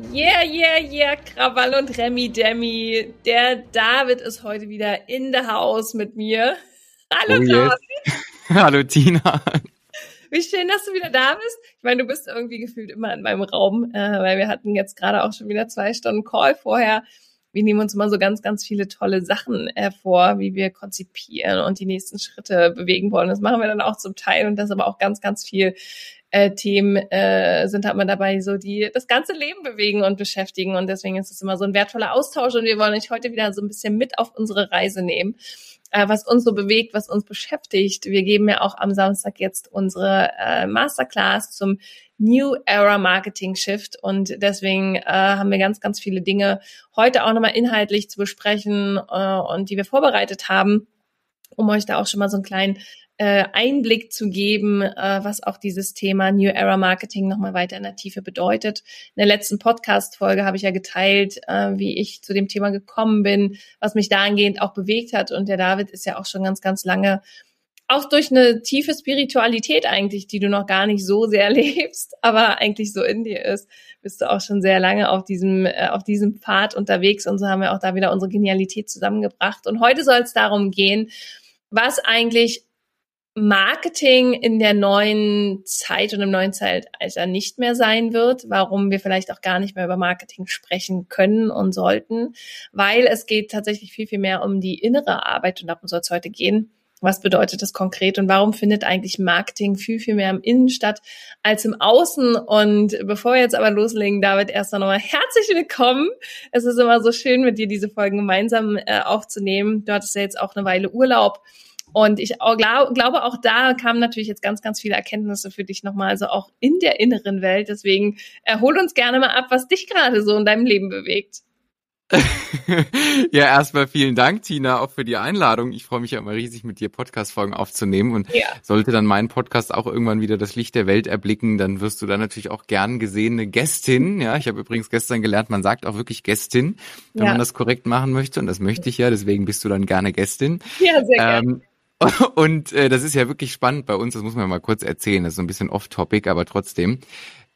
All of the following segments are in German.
Yeah, yeah, yeah, Krawall und Remi Demi. Der David ist heute wieder in der Haus mit mir. Hallo, oh, David. Hallo, Tina. Wie schön, dass du wieder da bist. Ich meine, du bist irgendwie gefühlt immer in meinem Raum, äh, weil wir hatten jetzt gerade auch schon wieder zwei Stunden Call vorher. Wir nehmen uns immer so ganz, ganz viele tolle Sachen hervor, wie wir konzipieren und die nächsten Schritte bewegen wollen. Das machen wir dann auch zum Teil und das ist aber auch ganz, ganz viel äh, Themen äh, sind halt mal dabei, so die das ganze Leben bewegen und beschäftigen. Und deswegen ist es immer so ein wertvoller Austausch. Und wir wollen euch heute wieder so ein bisschen mit auf unsere Reise nehmen, äh, was uns so bewegt, was uns beschäftigt. Wir geben ja auch am Samstag jetzt unsere äh, Masterclass zum New Era Marketing Shift. Und deswegen äh, haben wir ganz, ganz viele Dinge heute auch nochmal inhaltlich zu besprechen äh, und die wir vorbereitet haben um euch da auch schon mal so einen kleinen äh, Einblick zu geben, äh, was auch dieses Thema New Era Marketing nochmal weiter in der Tiefe bedeutet. In der letzten Podcast-Folge habe ich ja geteilt, äh, wie ich zu dem Thema gekommen bin, was mich dahingehend auch bewegt hat. Und der David ist ja auch schon ganz, ganz lange auch durch eine tiefe Spiritualität eigentlich, die du noch gar nicht so sehr lebst, aber eigentlich so in dir ist, bist du auch schon sehr lange auf diesem, äh, auf diesem Pfad unterwegs und so haben wir auch da wieder unsere Genialität zusammengebracht. Und heute soll es darum gehen, was eigentlich Marketing in der neuen Zeit und im neuen Zeitalter nicht mehr sein wird, warum wir vielleicht auch gar nicht mehr über Marketing sprechen können und sollten, weil es geht tatsächlich viel, viel mehr um die innere Arbeit und darum soll es heute gehen. Was bedeutet das konkret und warum findet eigentlich Marketing viel, viel mehr im Innen statt als im Außen? Und bevor wir jetzt aber loslegen, David, erst nochmal herzlich willkommen. Es ist immer so schön, mit dir diese Folgen gemeinsam äh, aufzunehmen. Du hattest ja jetzt auch eine Weile Urlaub. Und ich glaub, glaube, auch da kamen natürlich jetzt ganz, ganz viele Erkenntnisse für dich nochmal, also auch in der inneren Welt. Deswegen erhol uns gerne mal ab, was dich gerade so in deinem Leben bewegt. ja, erstmal vielen Dank, Tina, auch für die Einladung. Ich freue mich ja immer riesig, mit dir Podcast-Folgen aufzunehmen. Und ja. sollte dann mein Podcast auch irgendwann wieder das Licht der Welt erblicken, dann wirst du dann natürlich auch gern gesehene Gästin. Ja, ich habe übrigens gestern gelernt, man sagt auch wirklich Gästin, wenn ja. man das korrekt machen möchte. Und das möchte ich ja, deswegen bist du dann gerne Gästin. Ja, sehr gerne. Ähm, und äh, das ist ja wirklich spannend bei uns, das muss man mal kurz erzählen, das ist so ein bisschen off-topic, aber trotzdem.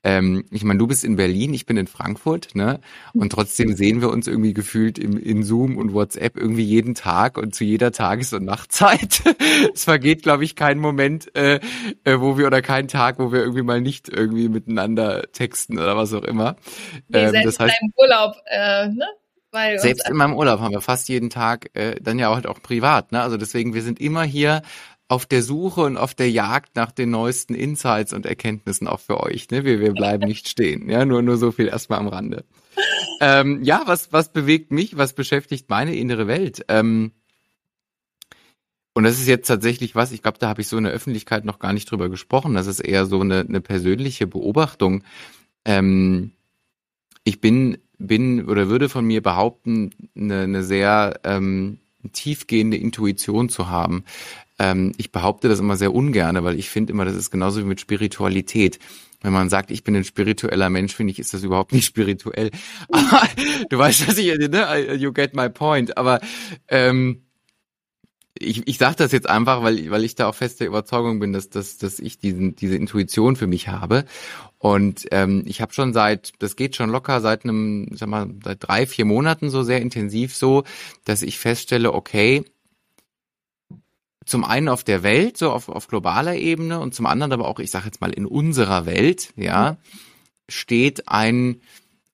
Ähm, ich meine, du bist in Berlin, ich bin in Frankfurt, ne? Und trotzdem sehen wir uns irgendwie gefühlt im, in Zoom und WhatsApp irgendwie jeden Tag und zu jeder Tages- und Nachtzeit. es vergeht, glaube ich, kein Moment, äh, äh, wo wir oder kein Tag, wo wir irgendwie mal nicht irgendwie miteinander texten oder was auch immer. Nee, ähm, das heißt, in Urlaub, äh, ne? Weil Selbst in meinem Urlaub haben wir fast jeden Tag äh, dann ja halt auch privat. Ne? Also deswegen, wir sind immer hier auf der Suche und auf der Jagd nach den neuesten Insights und Erkenntnissen auch für euch. Ne? Wir, wir bleiben nicht stehen. Ja, nur, nur so viel erstmal am Rande. Ähm, ja, was, was bewegt mich? Was beschäftigt meine innere Welt? Ähm, und das ist jetzt tatsächlich was, ich glaube, da habe ich so in der Öffentlichkeit noch gar nicht drüber gesprochen. Das ist eher so eine, eine persönliche Beobachtung. Ähm, ich bin bin oder würde von mir behaupten, eine, eine sehr ähm, tiefgehende Intuition zu haben. Ähm, ich behaupte das immer sehr ungerne, weil ich finde immer, das ist genauso wie mit Spiritualität. Wenn man sagt, ich bin ein spiritueller Mensch, finde ich, ist das überhaupt nicht spirituell. Du weißt, dass ich, ne, you get my point. Aber ähm, ich, ich sage das jetzt einfach, weil, weil ich da auch fest der Überzeugung bin, dass, dass, dass ich diesen, diese Intuition für mich habe. Und ähm, ich habe schon seit, das geht schon locker seit einem, sag mal, seit drei, vier Monaten so sehr intensiv so, dass ich feststelle, okay, zum einen auf der Welt, so auf, auf globaler Ebene und zum anderen aber auch, ich sage jetzt mal, in unserer Welt, ja, steht ein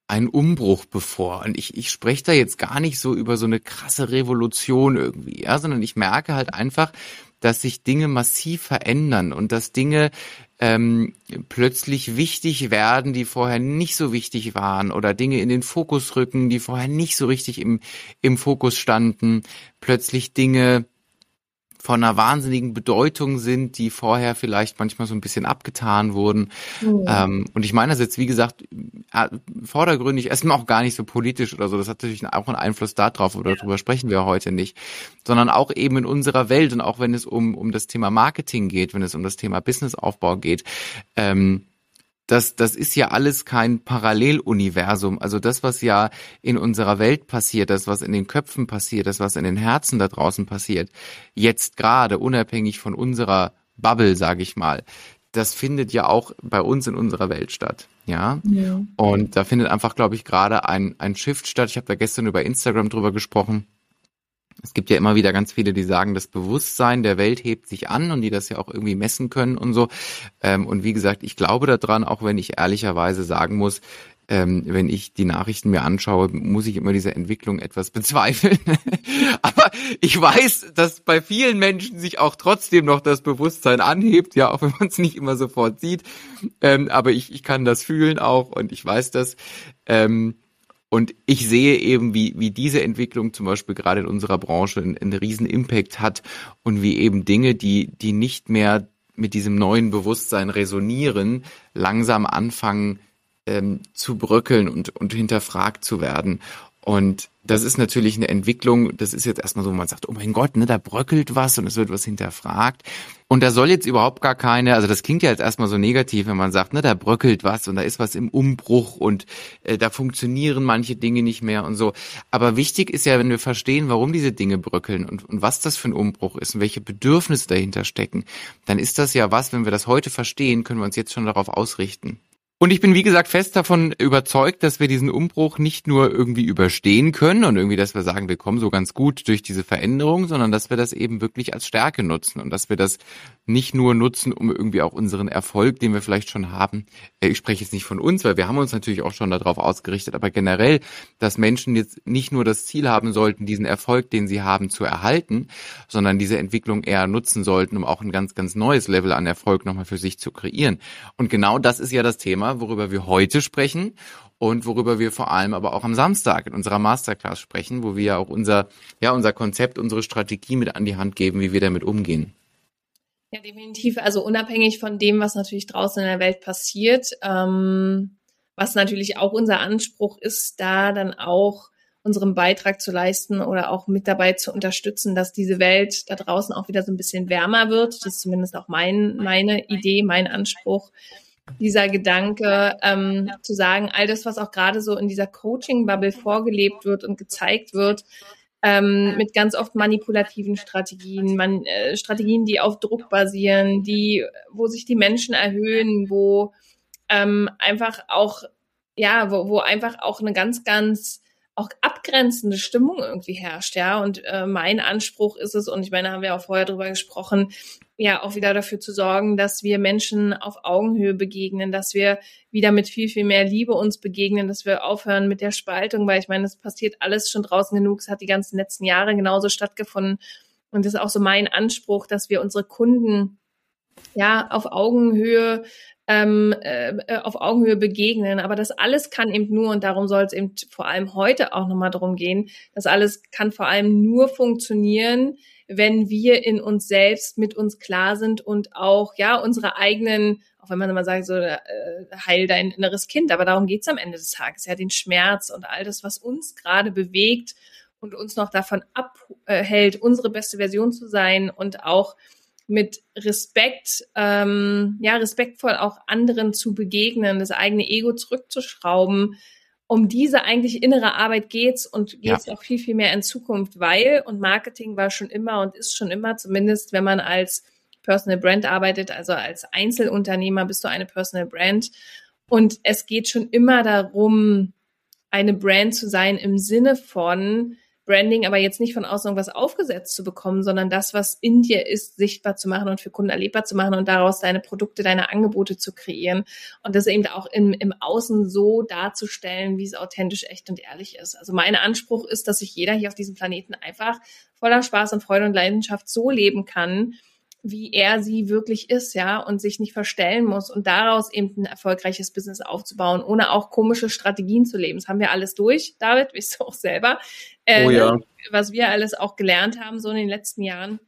ein Umbruch bevor. Und ich, ich spreche da jetzt gar nicht so über so eine krasse Revolution irgendwie, ja, sondern ich merke halt einfach, dass sich Dinge massiv verändern und dass Dinge ähm, plötzlich wichtig werden, die vorher nicht so wichtig waren oder Dinge in den Fokus rücken, die vorher nicht so richtig im, im Fokus standen, plötzlich Dinge von einer wahnsinnigen Bedeutung sind, die vorher vielleicht manchmal so ein bisschen abgetan wurden. Mhm. Ähm, und ich meine das jetzt, wie gesagt, äh, vordergründig, erstmal auch gar nicht so politisch oder so. Das hat natürlich auch einen Einfluss darauf, oder darüber sprechen wir heute nicht. Sondern auch eben in unserer Welt und auch wenn es um, um das Thema Marketing geht, wenn es um das Thema Businessaufbau geht, ähm, das, das ist ja alles kein Paralleluniversum. Also das, was ja in unserer Welt passiert, das, was in den Köpfen passiert, das, was in den Herzen da draußen passiert, jetzt gerade unabhängig von unserer Bubble, sage ich mal, das findet ja auch bei uns in unserer Welt statt. Ja. ja. Und da findet einfach, glaube ich, gerade ein, ein Shift statt. Ich habe da gestern über Instagram drüber gesprochen es gibt ja immer wieder ganz viele, die sagen, das Bewusstsein der Welt hebt sich an und die das ja auch irgendwie messen können und so. Ähm, und wie gesagt, ich glaube daran, auch wenn ich ehrlicherweise sagen muss, ähm, wenn ich die Nachrichten mir anschaue, muss ich immer diese Entwicklung etwas bezweifeln. Aber ich weiß, dass bei vielen Menschen sich auch trotzdem noch das Bewusstsein anhebt, ja, auch wenn man es nicht immer sofort sieht. Ähm, aber ich, ich kann das fühlen auch und ich weiß das. Ähm, und ich sehe eben, wie, wie diese Entwicklung zum Beispiel gerade in unserer Branche einen, einen riesen Impact hat und wie eben Dinge, die, die nicht mehr mit diesem neuen Bewusstsein resonieren, langsam anfangen ähm, zu bröckeln und, und hinterfragt zu werden. Und das ist natürlich eine Entwicklung, das ist jetzt erstmal so, man sagt, oh mein Gott, ne, da bröckelt was und es wird was hinterfragt. Und da soll jetzt überhaupt gar keine, also das klingt ja jetzt erstmal so negativ, wenn man sagt, ne, da bröckelt was und da ist was im Umbruch und äh, da funktionieren manche Dinge nicht mehr und so. Aber wichtig ist ja, wenn wir verstehen, warum diese Dinge bröckeln und, und was das für ein Umbruch ist und welche Bedürfnisse dahinter stecken, dann ist das ja was, wenn wir das heute verstehen, können wir uns jetzt schon darauf ausrichten. Und ich bin, wie gesagt, fest davon überzeugt, dass wir diesen Umbruch nicht nur irgendwie überstehen können und irgendwie, dass wir sagen, wir kommen so ganz gut durch diese Veränderung, sondern dass wir das eben wirklich als Stärke nutzen und dass wir das nicht nur nutzen, um irgendwie auch unseren Erfolg, den wir vielleicht schon haben, äh, ich spreche jetzt nicht von uns, weil wir haben uns natürlich auch schon darauf ausgerichtet, aber generell, dass Menschen jetzt nicht nur das Ziel haben sollten, diesen Erfolg, den sie haben, zu erhalten, sondern diese Entwicklung eher nutzen sollten, um auch ein ganz, ganz neues Level an Erfolg nochmal für sich zu kreieren. Und genau das ist ja das Thema, Worüber wir heute sprechen und worüber wir vor allem aber auch am Samstag in unserer Masterclass sprechen, wo wir ja auch unser, ja, unser Konzept, unsere Strategie mit an die Hand geben, wie wir damit umgehen. Ja, definitiv. Also unabhängig von dem, was natürlich draußen in der Welt passiert, ähm, was natürlich auch unser Anspruch ist, da dann auch unseren Beitrag zu leisten oder auch mit dabei zu unterstützen, dass diese Welt da draußen auch wieder so ein bisschen wärmer wird. Das ist zumindest auch mein, meine Idee, mein Anspruch, dieser Gedanke, ähm, zu sagen, all das, was auch gerade so in dieser Coaching-Bubble vorgelebt wird und gezeigt wird, ähm, mit ganz oft manipulativen Strategien, man, äh, Strategien, die auf Druck basieren, die, wo sich die Menschen erhöhen, wo ähm, einfach auch, ja, wo, wo einfach auch eine ganz, ganz auch abgrenzende Stimmung irgendwie herrscht, ja. Und äh, mein Anspruch ist es, und ich meine, haben wir auch vorher drüber gesprochen, ja, auch wieder dafür zu sorgen, dass wir Menschen auf Augenhöhe begegnen, dass wir wieder mit viel, viel mehr Liebe uns begegnen, dass wir aufhören mit der Spaltung, weil ich meine, es passiert alles schon draußen genug, es hat die ganzen letzten Jahre genauso stattgefunden. Und das ist auch so mein Anspruch, dass wir unsere Kunden ja auf Augenhöhe ähm, äh, äh, auf Augenhöhe begegnen. Aber das alles kann eben nur, und darum soll es eben vor allem heute auch nochmal darum gehen, das alles kann vor allem nur funktionieren, wenn wir in uns selbst mit uns klar sind und auch ja unsere eigenen, auch wenn man immer sagt, so äh, heil dein inneres Kind, aber darum geht's am Ende des Tages, ja, den Schmerz und all das, was uns gerade bewegt und uns noch davon abhält, unsere beste Version zu sein und auch mit Respekt, ähm, ja, respektvoll auch anderen zu begegnen, das eigene Ego zurückzuschrauben. Um diese eigentlich innere Arbeit geht's und geht's ja. auch viel, viel mehr in Zukunft, weil, und Marketing war schon immer und ist schon immer, zumindest wenn man als Personal Brand arbeitet, also als Einzelunternehmer bist du eine Personal Brand. Und es geht schon immer darum, eine Brand zu sein im Sinne von, Branding aber jetzt nicht von außen irgendwas aufgesetzt zu bekommen, sondern das, was in dir ist, sichtbar zu machen und für Kunden erlebbar zu machen und daraus deine Produkte, deine Angebote zu kreieren und das eben auch im, im Außen so darzustellen, wie es authentisch, echt und ehrlich ist. Also mein Anspruch ist, dass sich jeder hier auf diesem Planeten einfach voller Spaß und Freude und Leidenschaft so leben kann, wie er sie wirklich ist, ja, und sich nicht verstellen muss und daraus eben ein erfolgreiches Business aufzubauen, ohne auch komische Strategien zu leben. Das haben wir alles durch, David, weißt du auch selber, äh, oh ja. was wir alles auch gelernt haben, so in den letzten Jahren.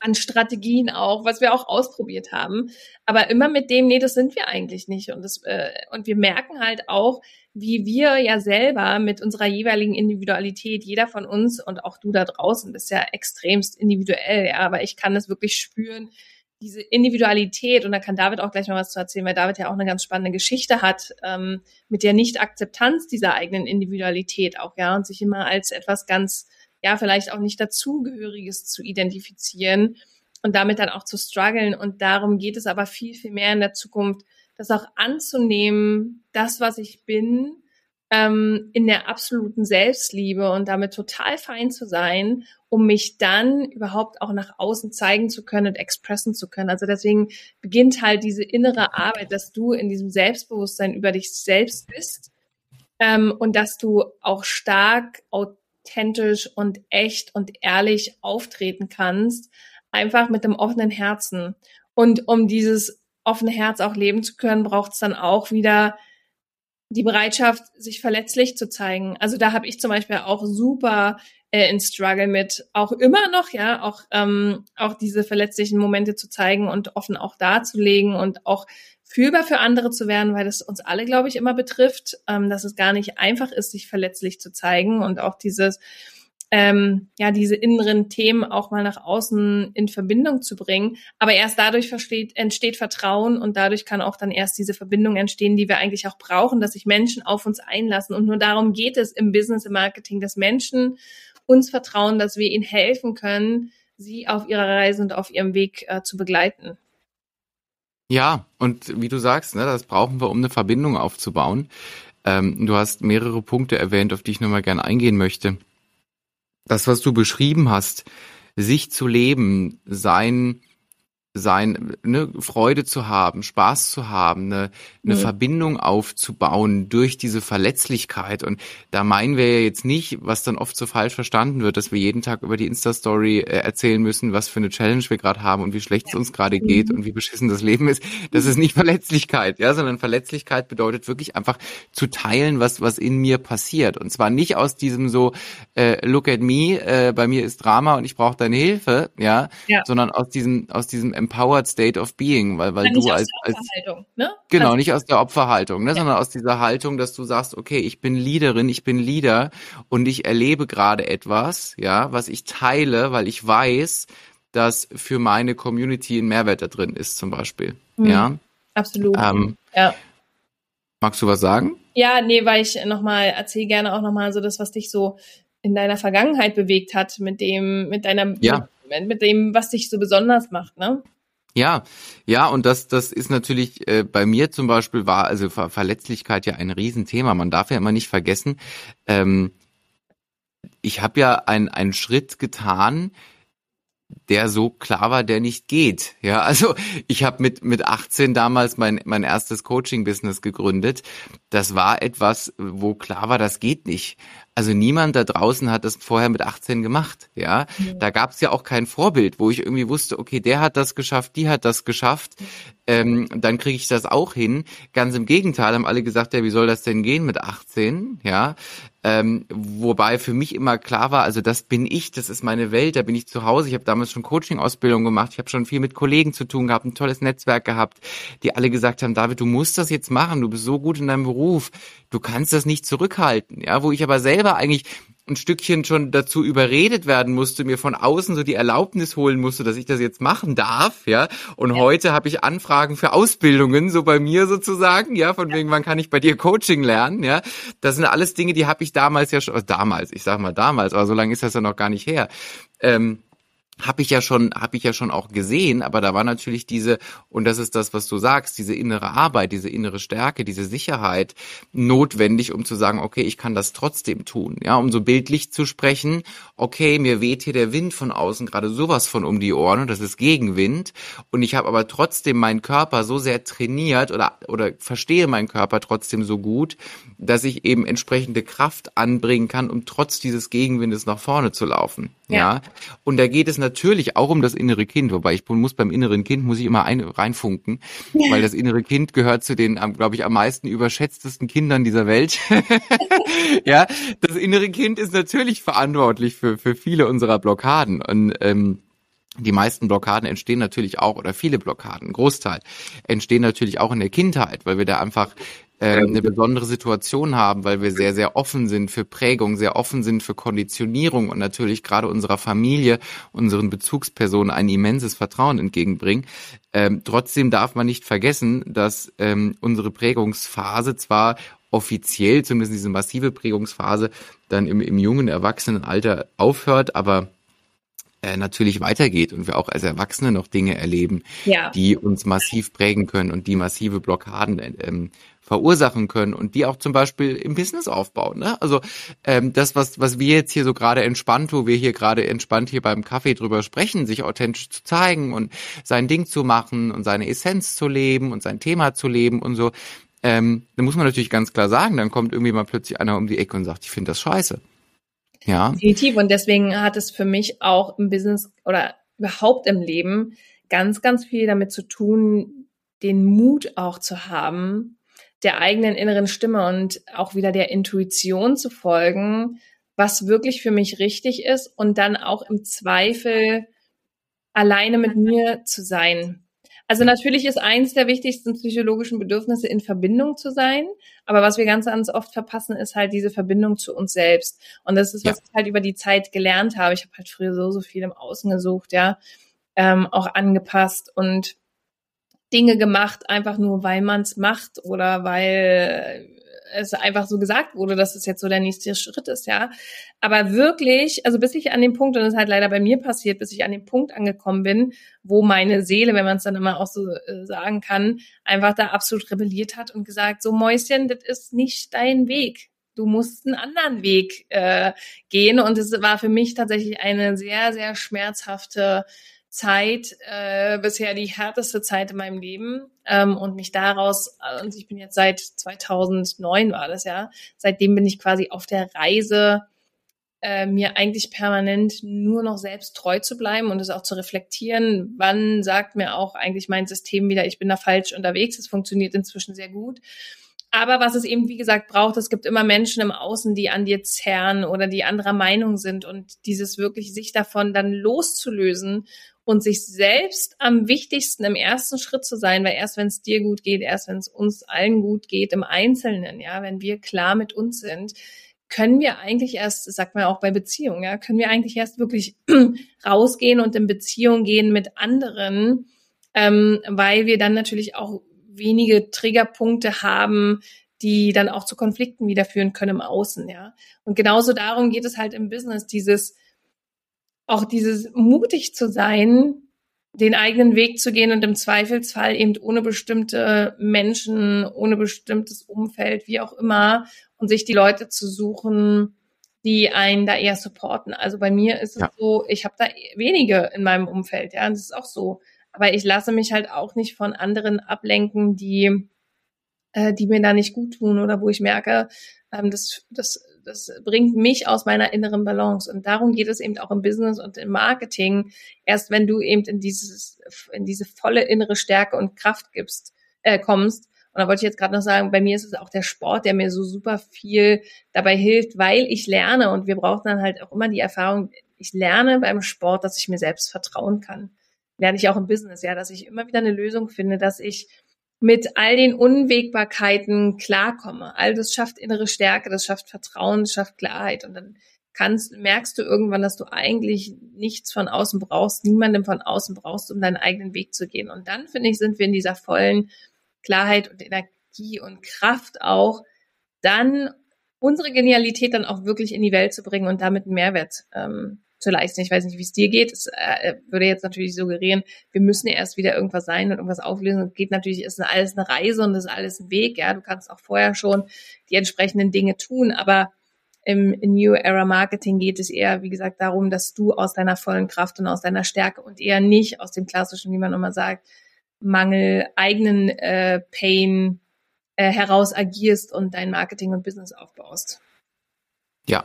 an Strategien auch, was wir auch ausprobiert haben. Aber immer mit dem, nee, das sind wir eigentlich nicht. Und, das, äh, und wir merken halt auch, wie wir ja selber mit unserer jeweiligen Individualität, jeder von uns und auch du da draußen bist ja extremst individuell, ja, aber ich kann das wirklich spüren, diese Individualität, und da kann David auch gleich noch was zu erzählen, weil David ja auch eine ganz spannende Geschichte hat, ähm, mit der Nicht-Akzeptanz dieser eigenen Individualität auch, ja, und sich immer als etwas ganz, ja, vielleicht auch nicht dazugehöriges zu identifizieren und damit dann auch zu strugglen. Und darum geht es aber viel, viel mehr in der Zukunft, das auch anzunehmen, das, was ich bin, ähm, in der absoluten Selbstliebe und damit total fein zu sein, um mich dann überhaupt auch nach außen zeigen zu können und expressen zu können. Also deswegen beginnt halt diese innere Arbeit, dass du in diesem Selbstbewusstsein über dich selbst bist ähm, und dass du auch stark, authentisch und echt und ehrlich auftreten kannst, einfach mit dem offenen Herzen. Und um dieses offene Herz auch leben zu können, braucht es dann auch wieder die Bereitschaft, sich verletzlich zu zeigen. Also da habe ich zum Beispiel auch super äh, in Struggle mit, auch immer noch, ja, auch, ähm, auch diese verletzlichen Momente zu zeigen und offen auch darzulegen und auch fühlbar für andere zu werden, weil das uns alle, glaube ich, immer betrifft, ähm, dass es gar nicht einfach ist, sich verletzlich zu zeigen und auch dieses, ähm, ja, diese inneren Themen auch mal nach außen in Verbindung zu bringen. Aber erst dadurch versteht, entsteht Vertrauen und dadurch kann auch dann erst diese Verbindung entstehen, die wir eigentlich auch brauchen, dass sich Menschen auf uns einlassen. Und nur darum geht es im Business, im Marketing, dass Menschen uns vertrauen, dass wir ihnen helfen können, sie auf ihrer Reise und auf ihrem Weg äh, zu begleiten. Ja, und wie du sagst, ne, das brauchen wir, um eine Verbindung aufzubauen. Ähm, du hast mehrere Punkte erwähnt, auf die ich nochmal gerne eingehen möchte das, was du beschrieben hast, sich zu leben, sein sein, ne, Freude zu haben, Spaß zu haben, eine, eine mhm. Verbindung aufzubauen durch diese Verletzlichkeit. Und da meinen wir ja jetzt nicht, was dann oft so falsch verstanden wird, dass wir jeden Tag über die Insta-Story äh, erzählen müssen, was für eine Challenge wir gerade haben und wie schlecht es uns gerade geht mhm. und wie beschissen das Leben ist. Das ist nicht Verletzlichkeit, ja, sondern Verletzlichkeit bedeutet wirklich einfach zu teilen, was, was in mir passiert. Und zwar nicht aus diesem so, äh, look at me, äh, bei mir ist Drama und ich brauche deine Hilfe, ja, ja, sondern aus diesem, aus diesem empowered state of being, weil, weil ja, du als, als ne? genau, also, nicht aus der Opferhaltung, ne, ja. sondern aus dieser Haltung, dass du sagst, okay, ich bin Leaderin, ich bin Leader und ich erlebe gerade etwas, ja, was ich teile, weil ich weiß, dass für meine Community ein Mehrwert da drin ist, zum Beispiel. Mhm. Ja. Absolut. Ähm, ja. Magst du was sagen? Ja, nee, weil ich nochmal, erzähl gerne auch nochmal so das, was dich so in deiner Vergangenheit bewegt hat, mit dem, mit deiner, ja. Mit, mit dem, was dich so besonders macht, ne? Ja, ja, und das, das ist natürlich äh, bei mir zum Beispiel war also Ver Verletzlichkeit ja ein Riesenthema. Man darf ja immer nicht vergessen, ähm, ich habe ja ein, einen Schritt getan, der so klar war, der nicht geht. Ja, also ich habe mit mit 18 damals mein mein erstes Coaching Business gegründet. Das war etwas, wo klar war, das geht nicht. Also niemand da draußen hat das vorher mit 18 gemacht, ja. Mhm. Da gab es ja auch kein Vorbild, wo ich irgendwie wusste, okay, der hat das geschafft, die hat das geschafft, ähm, dann kriege ich das auch hin. Ganz im Gegenteil, haben alle gesagt, ja, wie soll das denn gehen mit 18, ja. Ähm, wobei für mich immer klar war, also das bin ich, das ist meine Welt, da bin ich zu Hause. Ich habe damals schon Coaching-Ausbildung gemacht, ich habe schon viel mit Kollegen zu tun gehabt, ein tolles Netzwerk gehabt, die alle gesagt haben, David, du musst das jetzt machen, du bist so gut in deinem Beruf, du kannst das nicht zurückhalten, ja. Wo ich aber selber eigentlich ein Stückchen schon dazu überredet werden musste, mir von außen so die Erlaubnis holen musste, dass ich das jetzt machen darf, ja. Und ja. heute habe ich Anfragen für Ausbildungen, so bei mir sozusagen, ja, von ja. wegen, wann kann ich bei dir Coaching lernen, ja. Das sind alles Dinge, die habe ich damals ja schon, damals, ich sag mal damals, aber so lange ist das ja noch gar nicht her. Ähm, habe ich ja schon, habe ich ja schon auch gesehen, aber da war natürlich diese, und das ist das, was du sagst, diese innere Arbeit, diese innere Stärke, diese Sicherheit notwendig, um zu sagen, okay, ich kann das trotzdem tun, ja, um so bildlich zu sprechen, okay, mir weht hier der Wind von außen gerade sowas von um die Ohren und das ist Gegenwind und ich habe aber trotzdem meinen Körper so sehr trainiert oder, oder verstehe meinen Körper trotzdem so gut, dass ich eben entsprechende Kraft anbringen kann, um trotz dieses Gegenwindes nach vorne zu laufen, ja, ja? und da geht es natürlich auch um das innere Kind, wobei ich muss beim inneren Kind muss ich immer ein, reinfunken, weil das innere Kind gehört zu den, glaube ich, am meisten überschätztesten Kindern dieser Welt. ja, das innere Kind ist natürlich verantwortlich für für viele unserer Blockaden und ähm, die meisten Blockaden entstehen natürlich auch, oder viele Blockaden, Großteil, entstehen natürlich auch in der Kindheit, weil wir da einfach äh, eine besondere Situation haben, weil wir sehr, sehr offen sind für Prägung, sehr offen sind für Konditionierung und natürlich gerade unserer Familie, unseren Bezugspersonen ein immenses Vertrauen entgegenbringen. Ähm, trotzdem darf man nicht vergessen, dass ähm, unsere Prägungsphase zwar offiziell, zumindest diese massive Prägungsphase, dann im, im jungen Erwachsenenalter aufhört, aber äh, natürlich weitergeht und wir auch als Erwachsene noch Dinge erleben, ja. die uns massiv prägen können und die massive Blockaden ähm, verursachen können und die auch zum Beispiel im Business aufbauen. Ne? Also ähm, das, was, was wir jetzt hier so gerade entspannt, wo wir hier gerade entspannt hier beim Kaffee drüber sprechen, sich authentisch zu zeigen und sein Ding zu machen und seine Essenz zu leben und sein Thema zu leben und so, ähm, da muss man natürlich ganz klar sagen, dann kommt irgendwie mal plötzlich einer um die Ecke und sagt, ich finde das scheiße. Ja. Definitiv. Und deswegen hat es für mich auch im Business oder überhaupt im Leben ganz, ganz viel damit zu tun, den Mut auch zu haben, der eigenen inneren Stimme und auch wieder der Intuition zu folgen, was wirklich für mich richtig ist und dann auch im Zweifel alleine mit mir zu sein. Also natürlich ist eins der wichtigsten psychologischen Bedürfnisse, in Verbindung zu sein. Aber was wir ganz, ganz oft verpassen, ist halt diese Verbindung zu uns selbst. Und das ist, was ja. ich halt über die Zeit gelernt habe. Ich habe halt früher so, so viel im Außen gesucht, ja, ähm, auch angepasst und Dinge gemacht, einfach nur weil man es macht oder weil es einfach so gesagt wurde, dass es jetzt so der nächste Schritt ist, ja. Aber wirklich, also bis ich an dem Punkt, und das ist halt leider bei mir passiert, bis ich an den Punkt angekommen bin, wo meine Seele, wenn man es dann immer auch so äh, sagen kann, einfach da absolut rebelliert hat und gesagt, so Mäuschen, das ist nicht dein Weg. Du musst einen anderen Weg äh, gehen. Und es war für mich tatsächlich eine sehr, sehr schmerzhafte Zeit, äh, bisher die härteste Zeit in meinem Leben ähm, und mich daraus, äh, und ich bin jetzt seit 2009 war das ja, seitdem bin ich quasi auf der Reise, äh, mir eigentlich permanent nur noch selbst treu zu bleiben und es auch zu reflektieren, wann sagt mir auch eigentlich mein System wieder, ich bin da falsch unterwegs, es funktioniert inzwischen sehr gut. Aber was es eben, wie gesagt, braucht, es gibt immer Menschen im Außen, die an dir zerren oder die anderer Meinung sind. Und dieses wirklich sich davon dann loszulösen und sich selbst am wichtigsten im ersten Schritt zu sein, weil erst wenn es dir gut geht, erst wenn es uns allen gut geht im Einzelnen, ja, wenn wir klar mit uns sind, können wir eigentlich erst, sagt man auch bei Beziehungen, ja, können wir eigentlich erst wirklich rausgehen und in Beziehung gehen mit anderen, ähm, weil wir dann natürlich auch wenige Triggerpunkte haben, die dann auch zu Konflikten wieder führen können im Außen, ja. Und genauso darum geht es halt im Business, dieses auch dieses mutig zu sein, den eigenen Weg zu gehen und im Zweifelsfall eben ohne bestimmte Menschen, ohne bestimmtes Umfeld, wie auch immer, und sich die Leute zu suchen, die einen da eher supporten. Also bei mir ist es ja. so, ich habe da wenige in meinem Umfeld, ja, und das ist auch so. Aber ich lasse mich halt auch nicht von anderen ablenken, die, äh, die mir da nicht gut tun oder wo ich merke, ähm, das, das das bringt mich aus meiner inneren Balance. Und darum geht es eben auch im Business und im Marketing. Erst wenn du eben in dieses, in diese volle innere Stärke und Kraft gibst, äh, kommst. Und da wollte ich jetzt gerade noch sagen, bei mir ist es auch der Sport, der mir so super viel dabei hilft, weil ich lerne und wir brauchen dann halt auch immer die Erfahrung, ich lerne beim Sport, dass ich mir selbst vertrauen kann. Lerne ich auch im Business, ja, dass ich immer wieder eine Lösung finde, dass ich mit all den Unwägbarkeiten klarkomme. All das schafft innere Stärke, das schafft Vertrauen, das schafft Klarheit. Und dann kannst, merkst du irgendwann, dass du eigentlich nichts von außen brauchst, niemandem von außen brauchst, um deinen eigenen Weg zu gehen. Und dann, finde ich, sind wir in dieser vollen Klarheit und Energie und Kraft auch, dann unsere Genialität dann auch wirklich in die Welt zu bringen und damit einen Mehrwert ähm, zu leisten. Ich weiß nicht, wie es dir geht. Es äh, würde jetzt natürlich suggerieren, wir müssen ja erst wieder irgendwas sein und irgendwas auflösen. Es geht natürlich, ist alles eine Reise und ist alles ein Weg. Ja, du kannst auch vorher schon die entsprechenden Dinge tun, aber im New Era Marketing geht es eher, wie gesagt, darum, dass du aus deiner vollen Kraft und aus deiner Stärke und eher nicht aus dem klassischen, wie man immer sagt, Mangel, eigenen äh, Pain äh, heraus agierst und dein Marketing und Business aufbaust. Ja,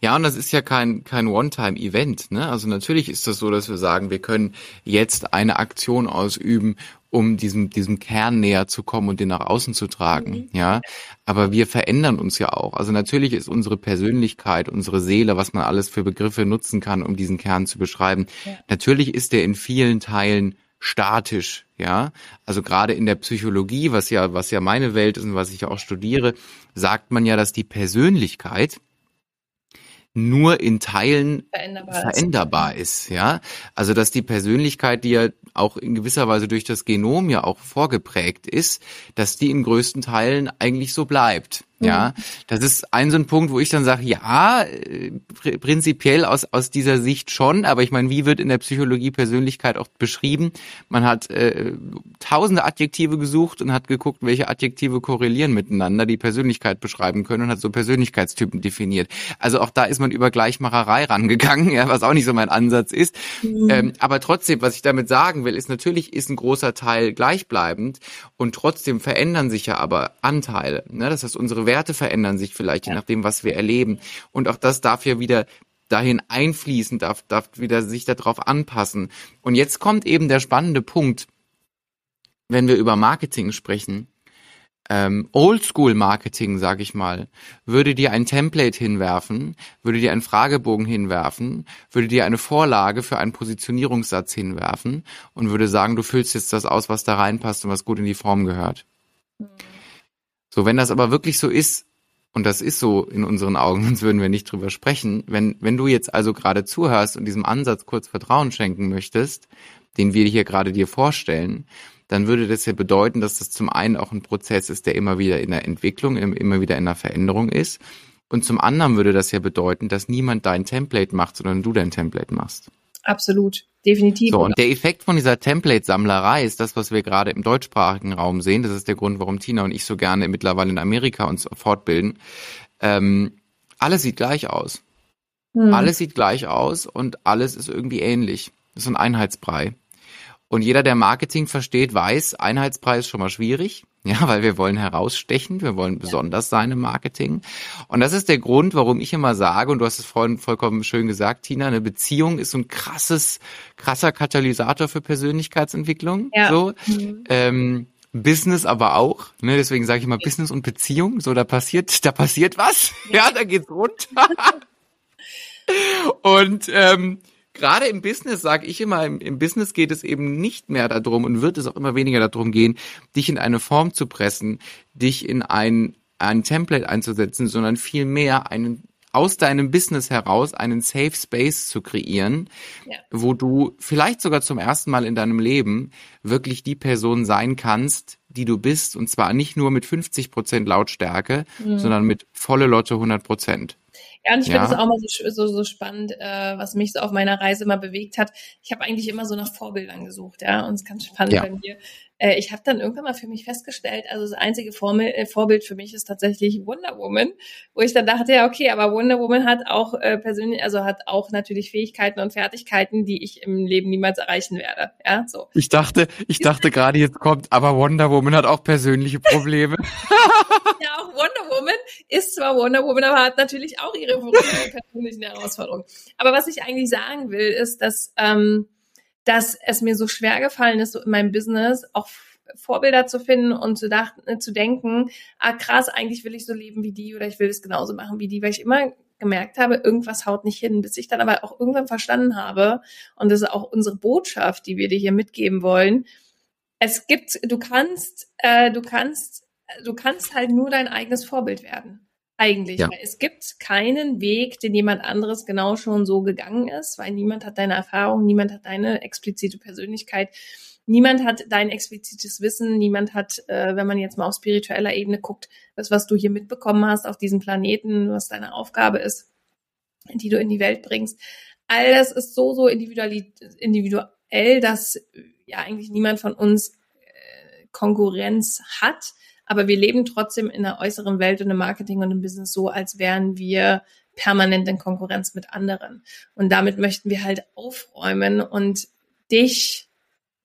ja, und das ist ja kein, kein One-Time-Event. Ne? Also natürlich ist das so, dass wir sagen, wir können jetzt eine Aktion ausüben um diesem, diesem Kern näher zu kommen und den nach außen zu tragen, mhm. ja. Aber wir verändern uns ja auch. Also natürlich ist unsere Persönlichkeit, unsere Seele, was man alles für Begriffe nutzen kann, um diesen Kern zu beschreiben. Ja. Natürlich ist der in vielen Teilen statisch, ja. Also gerade in der Psychologie, was ja, was ja meine Welt ist und was ich ja auch studiere, sagt man ja, dass die Persönlichkeit nur in Teilen veränderbar, veränderbar ist. ist. ja. Also dass die Persönlichkeit, die ja auch in gewisser Weise durch das Genom ja auch vorgeprägt ist, dass die in größten Teilen eigentlich so bleibt. Ja, mhm. das ist ein so ein Punkt, wo ich dann sage, ja, äh, prinzipiell aus, aus dieser Sicht schon, aber ich meine, wie wird in der Psychologie Persönlichkeit auch beschrieben? Man hat äh, tausende Adjektive gesucht und hat geguckt, welche Adjektive korrelieren miteinander, die Persönlichkeit beschreiben können und hat so Persönlichkeitstypen definiert. Also auch da ist man über Gleichmacherei rangegangen, ja, was auch nicht so mein Ansatz ist. Mhm. Ähm, aber trotzdem, was ich damit sagen will, ist natürlich ist ein großer Teil gleichbleibend und trotzdem verändern sich ja aber Anteile. Ne? Das heißt, unsere Werte verändern sich vielleicht, je nachdem, was wir erleben. Und auch das darf ja wieder dahin einfließen, darf, darf wieder sich darauf anpassen. Und jetzt kommt eben der spannende Punkt, wenn wir über Marketing sprechen. Ähm, Oldschool-Marketing, sag ich mal, würde dir ein Template hinwerfen, würde dir einen Fragebogen hinwerfen, würde dir eine Vorlage für einen Positionierungssatz hinwerfen und würde sagen, du füllst jetzt das aus, was da reinpasst und was gut in die Form gehört. Mhm. So, wenn das aber wirklich so ist, und das ist so in unseren Augen, sonst würden wir nicht drüber sprechen, wenn, wenn du jetzt also gerade zuhörst und diesem Ansatz kurz Vertrauen schenken möchtest, den wir hier gerade dir vorstellen, dann würde das ja bedeuten, dass das zum einen auch ein Prozess ist, der immer wieder in der Entwicklung, immer wieder in der Veränderung ist. Und zum anderen würde das ja bedeuten, dass niemand dein Template macht, sondern du dein Template machst. Absolut definitiv. So, und der Effekt von dieser Template-Sammlerei ist das, was wir gerade im deutschsprachigen Raum sehen. Das ist der Grund, warum Tina und ich so gerne mittlerweile in Amerika uns fortbilden. Ähm, alles sieht gleich aus. Hm. Alles sieht gleich aus und alles ist irgendwie ähnlich. Das ist ein Einheitsbrei. Und jeder, der Marketing versteht, weiß, Einheitspreis ist schon mal schwierig. Ja, weil wir wollen herausstechen, wir wollen besonders sein im Marketing. Und das ist der Grund, warum ich immer sage, und du hast es vorhin vollkommen schön gesagt, Tina, eine Beziehung ist so ein krasses, krasser Katalysator für Persönlichkeitsentwicklung. Ja. So. Mhm. Ähm, Business aber auch, ne? deswegen sage ich immer Business und Beziehung, so da passiert, da passiert was, ja, da geht's runter. und ähm, gerade im Business sage ich immer, im, im, Business geht es eben nicht mehr darum und wird es auch immer weniger darum gehen, dich in eine Form zu pressen, dich in ein, ein Template einzusetzen, sondern vielmehr einen aus deinem Business heraus einen Safe Space zu kreieren, ja. wo du vielleicht sogar zum ersten Mal in deinem Leben wirklich die Person sein kannst, die du bist, und zwar nicht nur mit 50 Prozent Lautstärke, mhm. sondern mit volle Lotte 100 Prozent. Ja, und ich finde es auch mal so, so, so spannend, äh, was mich so auf meiner Reise immer bewegt hat. Ich habe eigentlich immer so nach Vorbildern gesucht, ja, und es ist ganz spannend ja. bei mir. Äh, ich habe dann irgendwann mal für mich festgestellt, also das einzige Formel, äh, Vorbild für mich ist tatsächlich Wonder Woman, wo ich dann dachte, ja, okay, aber Wonder Woman hat auch äh, persönlich, also hat auch natürlich Fähigkeiten und Fertigkeiten, die ich im Leben niemals erreichen werde. Ja, so. Ich dachte, ich dachte gerade, jetzt kommt, aber Wonder Woman hat auch persönliche Probleme. ja, auch Wonder Woman ist zwar Wonder Woman, aber hat natürlich auch ihre persönlichen Herausforderungen. Aber was ich eigentlich sagen will, ist, dass ähm, dass es mir so schwer gefallen ist, so in meinem Business auch Vorbilder zu finden und zu, dachten, äh, zu denken, ah krass, eigentlich will ich so leben wie die oder ich will es genauso machen wie die, weil ich immer gemerkt habe, irgendwas haut nicht hin, bis ich dann aber auch irgendwann verstanden habe, und das ist auch unsere Botschaft, die wir dir hier mitgeben wollen. Es gibt, du kannst, äh, du kannst, du kannst halt nur dein eigenes Vorbild werden. Eigentlich. Ja. Es gibt keinen Weg, den jemand anderes genau schon so gegangen ist, weil niemand hat deine Erfahrung, niemand hat deine explizite Persönlichkeit, niemand hat dein explizites Wissen, niemand hat, äh, wenn man jetzt mal auf spiritueller Ebene guckt, das, was du hier mitbekommen hast auf diesem Planeten, was deine Aufgabe ist, die du in die Welt bringst. All das ist so, so individuell, dass ja eigentlich niemand von uns äh, Konkurrenz hat aber wir leben trotzdem in der äußeren Welt und im Marketing und im Business so, als wären wir permanent in Konkurrenz mit anderen. Und damit möchten wir halt aufräumen und dich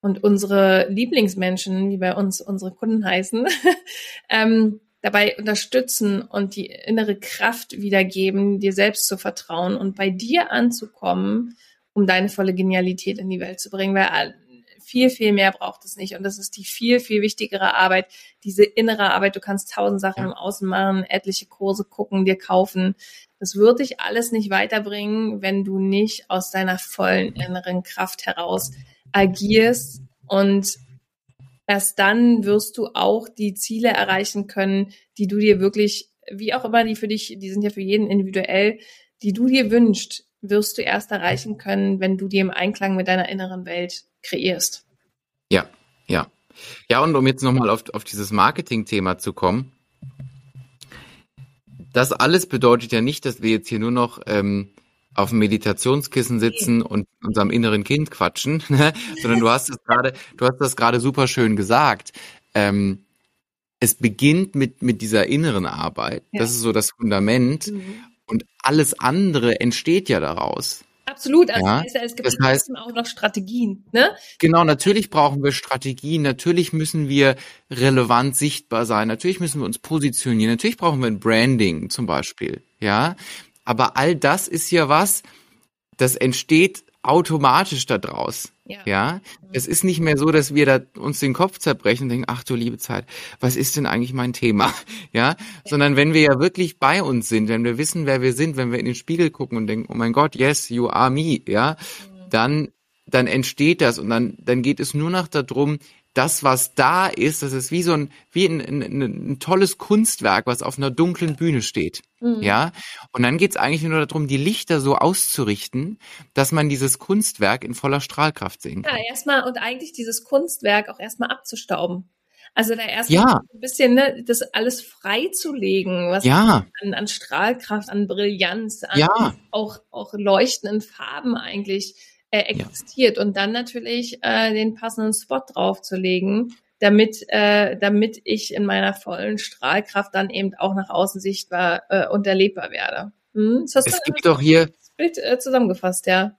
und unsere Lieblingsmenschen, wie bei uns unsere Kunden heißen, ähm, dabei unterstützen und die innere Kraft wiedergeben, dir selbst zu vertrauen und bei dir anzukommen, um deine volle Genialität in die Welt zu bringen. Weil Viel, viel mehr braucht es nicht. Und das ist die viel, viel wichtigere Arbeit, diese innere Arbeit. Du kannst tausend Sachen im Außen machen, etliche Kurse gucken, dir kaufen. Das wird dich alles nicht weiterbringen, wenn du nicht aus deiner vollen inneren Kraft heraus agierst und erst dann wirst du auch die Ziele erreichen können, die du dir wirklich, wie auch immer die für dich, die sind ja für jeden individuell, die du dir wünschst, wirst du erst erreichen können, wenn du die im Einklang mit deiner inneren Welt kreierst. Ja, ja. Ja, und um jetzt nochmal auf, auf dieses Marketing-Thema zu kommen, das alles bedeutet ja nicht, dass wir jetzt hier nur noch ähm, auf dem Meditationskissen sitzen und unserem inneren Kind quatschen, ne? sondern du hast es gerade, du hast das gerade super schön gesagt. Ähm, es beginnt mit mit dieser inneren Arbeit. Ja. Das ist so das Fundament mhm. Und alles andere entsteht ja daraus. Absolut, also ja, es gibt das heißt, auch noch Strategien. Ne? Genau, natürlich brauchen wir Strategien, natürlich müssen wir relevant sichtbar sein, natürlich müssen wir uns positionieren, natürlich brauchen wir ein Branding zum Beispiel. Ja, aber all das ist ja was, das entsteht automatisch daraus. Ja. ja. Es ist nicht mehr so, dass wir da uns den Kopf zerbrechen und denken, ach du liebe Zeit, was ist denn eigentlich mein Thema? Ja. ja. Sondern wenn wir ja wirklich bei uns sind, wenn wir wissen, wer wir sind, wenn wir in den Spiegel gucken und denken, oh mein Gott, yes, you are me, ja, mhm. dann, dann entsteht das und dann, dann geht es nur noch darum, das, was da ist, das ist wie so ein, wie ein, ein, ein tolles Kunstwerk, was auf einer dunklen Bühne steht. Mhm. Ja. Und dann geht's eigentlich nur darum, die Lichter so auszurichten, dass man dieses Kunstwerk in voller Strahlkraft sehen kann. Ja, erstmal und eigentlich dieses Kunstwerk auch erstmal abzustauben. Also da erstmal ja. ein bisschen ne, das alles freizulegen, was ja. an, an Strahlkraft, an Brillanz, an ja. auch, auch leuchtenden Farben eigentlich äh, existiert ja. und dann natürlich äh, den passenden Spot draufzulegen, damit äh, damit ich in meiner vollen Strahlkraft dann eben auch nach außen sichtbar äh, und erlebbar werde. Hm? Das hast es gibt doch hier Bild äh, zusammengefasst, ja.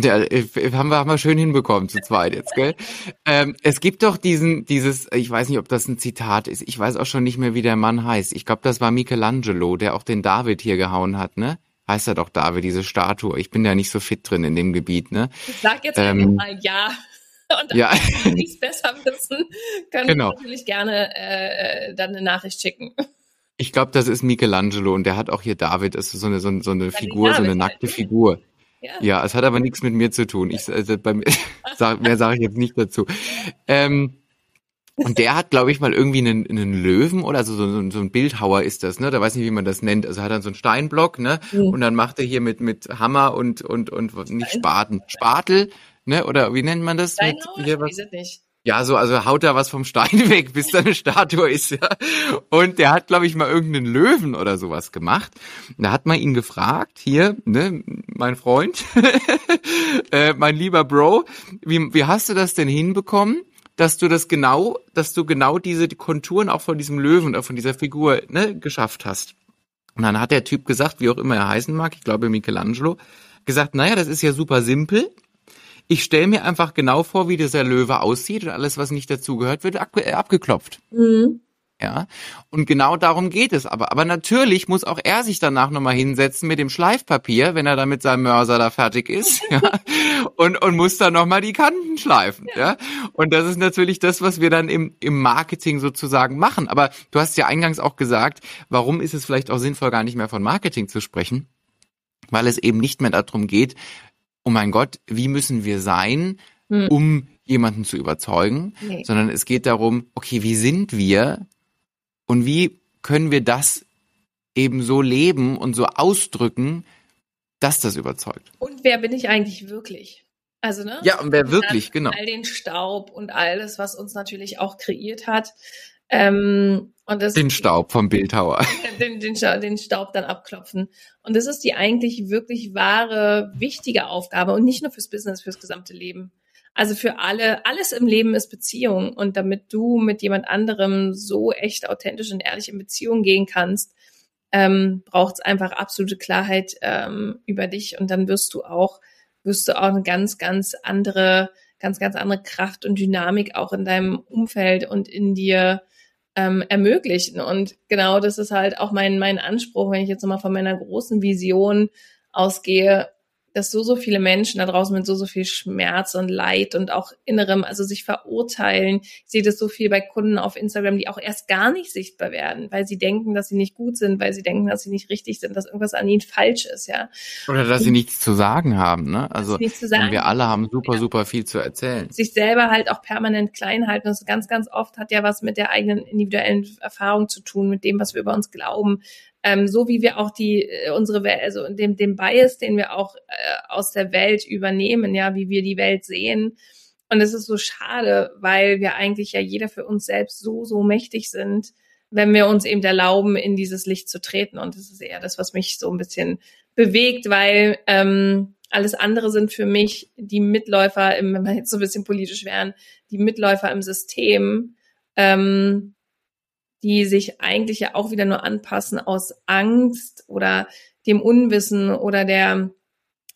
Ja, äh, haben wir, haben wir schön hinbekommen zu zweit jetzt, gell? ähm, es gibt doch diesen, dieses, ich weiß nicht, ob das ein Zitat ist, ich weiß auch schon nicht mehr, wie der Mann heißt. Ich glaube, das war Michelangelo, der auch den David hier gehauen hat, ne? Heißt er doch David, diese Statue. Ich bin ja nicht so fit drin in dem Gebiet, ne? Ich sag jetzt ähm, mal ja. Und ja. die es besser wissen, können genau. natürlich gerne äh, dann eine Nachricht schicken. Ich glaube, das ist Michelangelo und der hat auch hier David, ist so eine, so, so eine Figur, so eine nackte halt. Figur. Ja. ja, es hat aber nichts mit mir zu tun. Ich, also bei mir, sag, mehr sage ich jetzt nicht dazu. Ähm, und der hat, glaube ich, mal irgendwie einen, einen Löwen oder so, so, so ein Bildhauer ist das, ne? Da weiß nicht, wie man das nennt. Also hat dann so einen Steinblock, ne? Mhm. Und dann macht er hier mit, mit Hammer und, und, und nicht Spaten, Spatel, ne? Oder wie nennt man das? Steinhauer? Mit, hier was? Ich weiß nicht. Ja, so, also haut da was vom Stein weg, bis da eine Statue ist, ja. Und der hat, glaube ich, mal irgendeinen Löwen oder sowas gemacht. Und da hat man ihn gefragt, hier, ne, mein Freund, äh, mein lieber Bro, wie, wie hast du das denn hinbekommen? Dass du das genau, dass du genau diese Konturen auch von diesem Löwen oder von dieser Figur ne, geschafft hast. Und dann hat der Typ gesagt, wie auch immer er heißen mag, ich glaube Michelangelo, gesagt, naja, das ist ja super simpel. Ich stelle mir einfach genau vor, wie dieser Löwe aussieht und alles, was nicht dazugehört, wird abgeklopft. Mhm. Ja, und genau darum geht es aber. Aber natürlich muss auch er sich danach nochmal hinsetzen mit dem Schleifpapier, wenn er da mit seinem Mörser da fertig ist, ja, und, und muss dann nochmal die Kanten schleifen, ja. ja. Und das ist natürlich das, was wir dann im, im Marketing sozusagen machen. Aber du hast ja eingangs auch gesagt, warum ist es vielleicht auch sinnvoll, gar nicht mehr von Marketing zu sprechen? Weil es eben nicht mehr darum geht, oh mein Gott, wie müssen wir sein, hm. um jemanden zu überzeugen, nee. sondern es geht darum, okay, wie sind wir, und wie können wir das eben so leben und so ausdrücken, dass das überzeugt? Und wer bin ich eigentlich wirklich? Also, ne? Ja, und wer wirklich, genau. All den Staub und alles, was uns natürlich auch kreiert hat. Ähm, und das, den Staub vom Bildhauer. Den, den, den Staub dann abklopfen. Und das ist die eigentlich wirklich wahre, wichtige Aufgabe und nicht nur fürs Business, fürs gesamte Leben. Also für alle, alles im Leben ist Beziehung. Und damit du mit jemand anderem so echt authentisch und ehrlich in Beziehung gehen kannst, ähm, braucht es einfach absolute Klarheit ähm, über dich. Und dann wirst du auch, wirst du auch eine ganz, ganz andere, ganz, ganz andere Kraft und Dynamik auch in deinem Umfeld und in dir ähm, ermöglichen. Und genau das ist halt auch mein, mein Anspruch, wenn ich jetzt nochmal von meiner großen Vision ausgehe, dass so, so viele Menschen da draußen mit so, so viel Schmerz und Leid und auch innerem, also sich verurteilen. Ich sehe das so viel bei Kunden auf Instagram, die auch erst gar nicht sichtbar werden, weil sie denken, dass sie nicht gut sind, weil sie denken, dass sie nicht richtig sind, dass irgendwas an ihnen falsch ist, ja. Oder dass sie nichts zu sagen haben, ne? Also wir alle haben super, ja. super viel zu erzählen. Sich selber halt auch permanent klein halten. Das ganz, ganz oft hat ja was mit der eigenen individuellen Erfahrung zu tun, mit dem, was wir über uns glauben, ähm, so wie wir auch die äh, unsere Welt, also dem dem Bias, den wir auch äh, aus der Welt übernehmen, ja, wie wir die Welt sehen. Und es ist so schade, weil wir eigentlich ja jeder für uns selbst so so mächtig sind, wenn wir uns eben erlauben, in dieses Licht zu treten. Und das ist eher das, was mich so ein bisschen bewegt, weil ähm, alles andere sind für mich die Mitläufer, im, wenn wir jetzt so ein bisschen politisch wären, die Mitläufer im System, ähm, die sich eigentlich ja auch wieder nur anpassen aus Angst oder dem Unwissen oder der,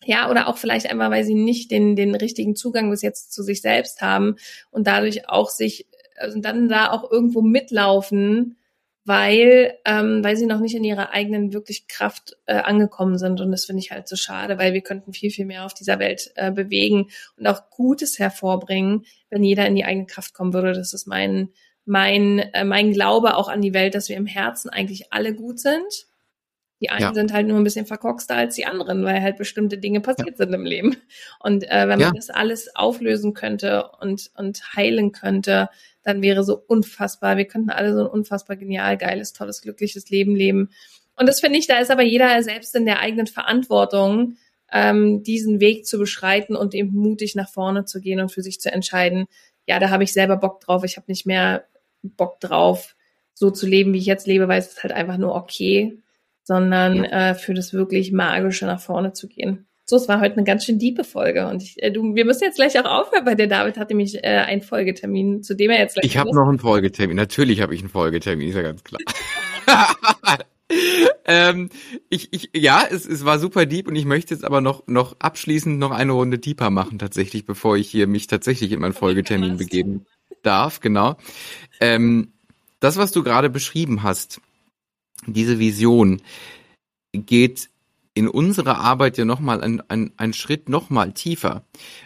ja, oder auch vielleicht einfach, weil sie nicht den, den richtigen Zugang bis jetzt zu sich selbst haben und dadurch auch sich, also dann da auch irgendwo mitlaufen, weil, ähm, weil sie noch nicht in ihrer eigenen wirklich Kraft äh, angekommen sind. Und das finde ich halt so schade, weil wir könnten viel, viel mehr auf dieser Welt äh, bewegen und auch Gutes hervorbringen, wenn jeder in die eigene Kraft kommen würde. Das ist mein, mein, äh, mein Glaube auch an die Welt, dass wir im Herzen eigentlich alle gut sind. Die einen ja. sind halt nur ein bisschen verkorkster als die anderen, weil halt bestimmte Dinge passiert ja. sind im Leben. Und äh, wenn ja. man das alles auflösen könnte und, und heilen könnte, dann wäre so unfassbar, wir könnten alle so ein unfassbar genial, geiles, tolles, glückliches Leben leben. Und das finde ich, da ist aber jeder selbst in der eigenen Verantwortung, ähm, diesen Weg zu beschreiten und eben mutig nach vorne zu gehen und für sich zu entscheiden, ja, da habe ich selber Bock drauf, ich habe nicht mehr Bock drauf, so zu leben, wie ich jetzt lebe, weil es ist halt einfach nur okay, sondern äh, für das wirklich Magische nach vorne zu gehen. So, es war heute eine ganz schön diepe Folge und ich, äh, du, wir müssen jetzt gleich auch aufhören, weil der David hat nämlich äh, einen Folgetermin, zu dem er jetzt gleich. Ich habe noch einen Folgetermin. Natürlich habe ich einen Folgetermin, ist ja ganz klar. ähm, ich, ich, ja, es, es war super deep und ich möchte jetzt aber noch, noch abschließend noch eine Runde deeper machen tatsächlich, bevor ich hier mich tatsächlich in meinen Folgetermin begeben darf, genau. Ähm, das, was du gerade beschrieben hast, diese Vision, geht in unserer Arbeit ja nochmal ein, ein, ein Schritt nochmal tiefer,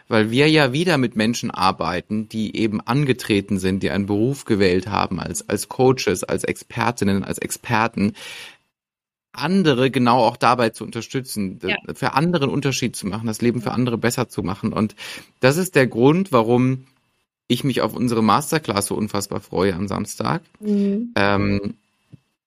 weil wir ja wieder mit Menschen arbeiten, die eben angetreten sind, die einen Beruf gewählt haben, als, als Coaches, als Expertinnen, als Experten, andere genau auch dabei zu unterstützen, ja. für andere einen Unterschied zu machen, das Leben für andere besser zu machen. Und das ist der Grund, warum ich mich auf unsere Masterclass so unfassbar freue am Samstag. Mhm. Ähm,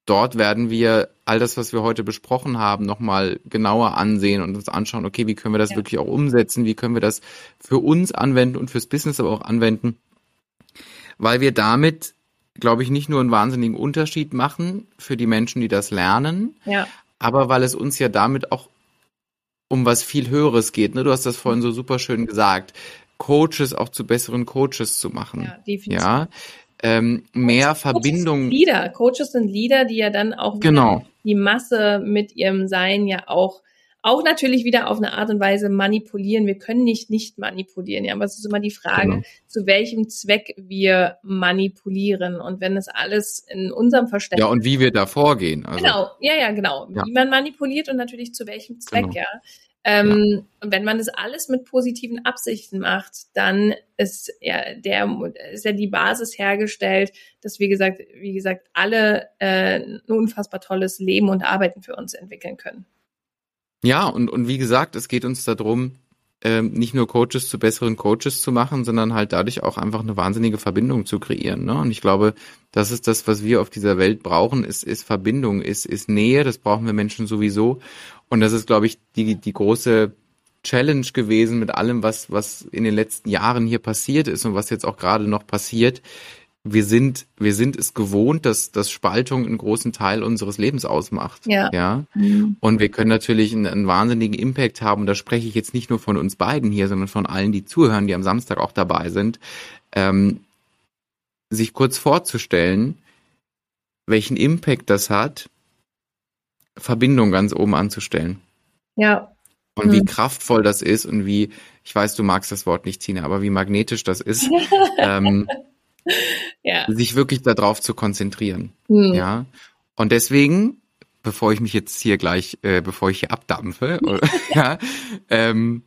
dort werden wir all das, was wir heute besprochen haben, nochmal genauer ansehen und uns anschauen, okay, wie können wir das ja. wirklich auch umsetzen, wie können wir das für uns anwenden und fürs Business aber auch anwenden, weil wir damit, glaube ich, nicht nur einen wahnsinnigen Unterschied machen für die Menschen, die das lernen, ja. aber weil es uns ja damit auch um was viel Höheres geht. Ne? Du hast das vorhin so super schön gesagt. Coaches auch zu besseren Coaches zu machen. Ja, definitiv. Ja, ähm, mehr Coaches Verbindung. Sind Leader. Coaches sind Leader, die ja dann auch genau. die Masse mit ihrem Sein ja auch auch natürlich wieder auf eine Art und Weise manipulieren. Wir können nicht nicht manipulieren, ja, aber es ist immer die Frage, genau. zu welchem Zweck wir manipulieren und wenn es alles in unserem Verständnis. Ja, und wie wir da vorgehen. Also. Genau, ja, ja, genau. Ja. Wie man manipuliert und natürlich zu welchem Zweck, genau. ja. Ähm. Und wenn man das alles mit positiven Absichten macht, dann ist ja der ist ja die Basis hergestellt, dass wie gesagt, wie gesagt, alle äh, ein unfassbar tolles Leben und Arbeiten für uns entwickeln können. Ja, und, und wie gesagt, es geht uns darum, ähm, nicht nur Coaches zu besseren Coaches zu machen, sondern halt dadurch auch einfach eine wahnsinnige Verbindung zu kreieren. Ne? Und ich glaube, das ist das, was wir auf dieser Welt brauchen, ist, ist Verbindung, ist, ist Nähe, das brauchen wir Menschen sowieso. Und das ist, glaube ich, die, die große Challenge gewesen mit allem, was, was in den letzten Jahren hier passiert ist und was jetzt auch gerade noch passiert. Wir sind, wir sind es gewohnt, dass, dass Spaltung einen großen Teil unseres Lebens ausmacht. Ja. ja? Mhm. Und wir können natürlich einen, einen wahnsinnigen Impact haben. Und da spreche ich jetzt nicht nur von uns beiden hier, sondern von allen, die zuhören, die am Samstag auch dabei sind, ähm, sich kurz vorzustellen, welchen Impact das hat, Verbindung ganz oben anzustellen. Ja. Und mhm. wie kraftvoll das ist und wie, ich weiß, du magst das Wort nicht, Tina, aber wie magnetisch das ist, ähm, ja. sich wirklich darauf zu konzentrieren. Mhm. Ja. Und deswegen bevor ich mich jetzt hier gleich, äh, bevor ich hier abdampfe, ja, ähm,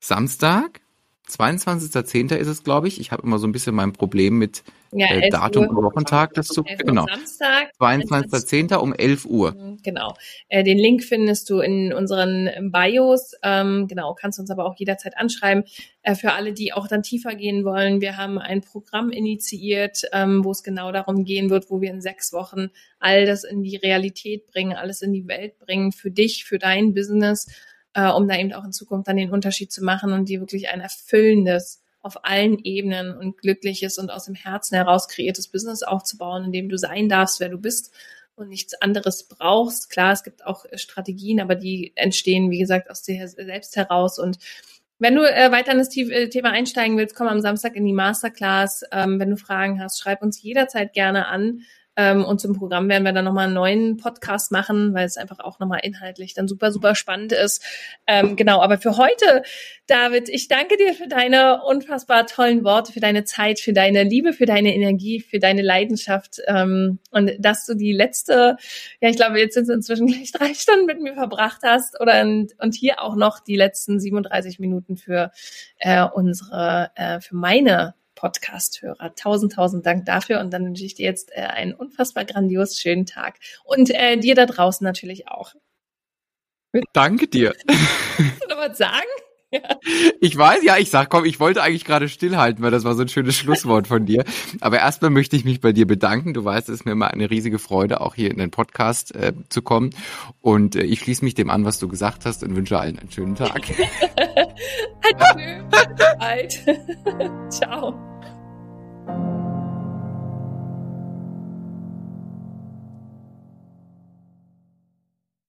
Samstag, 22.10. ist es, glaube ich. Ich habe immer so ein bisschen mein Problem mit ja, äh, Datum und Wochentag. Das zu, genau. Samstag. 22.10. um 11 Uhr. Mhm, genau. Äh, den Link findest du in unseren Bios. Ähm, genau, kannst uns aber auch jederzeit anschreiben. Äh, für alle, die auch dann tiefer gehen wollen, wir haben ein Programm initiiert, ähm, wo es genau darum gehen wird, wo wir in sechs Wochen all das in die Realität bringen, alles in die Welt bringen, für dich, für dein Business äh, um da eben auch in Zukunft dann den Unterschied zu machen und dir wirklich ein erfüllendes auf allen Ebenen und glückliches und aus dem Herzen heraus kreiertes Business aufzubauen, in dem du sein darfst, wer du bist und nichts anderes brauchst. Klar, es gibt auch Strategien, aber die entstehen, wie gesagt, aus dir selbst heraus und wenn du äh, weiter in das äh, Thema einsteigen willst, komm am Samstag in die Masterclass. Ähm, wenn du Fragen hast, schreib uns jederzeit gerne an. Ähm, und zum Programm werden wir dann nochmal einen neuen Podcast machen, weil es einfach auch nochmal inhaltlich dann super, super spannend ist. Ähm, genau, aber für heute, David, ich danke dir für deine unfassbar tollen Worte, für deine Zeit, für deine Liebe, für deine Energie, für deine Leidenschaft ähm, und dass du die letzte, ja, ich glaube, jetzt sind es inzwischen gleich drei Stunden mit mir verbracht hast oder und, und hier auch noch die letzten 37 Minuten für äh, unsere, äh, für meine Podcast-Hörer. Tausend, tausend Dank dafür und dann wünsche ich dir jetzt äh, einen unfassbar grandios schönen Tag und äh, dir da draußen natürlich auch. Danke dir. Willst du noch was sagen? Ich weiß, ja, ich sag, komm, ich wollte eigentlich gerade stillhalten, weil das war so ein schönes Schlusswort von dir. Aber erstmal möchte ich mich bei dir bedanken. Du weißt, es ist mir immer eine riesige Freude, auch hier in den Podcast äh, zu kommen. Und äh, ich schließe mich dem an, was du gesagt hast und wünsche allen einen schönen Tag. Adieu. Ciao.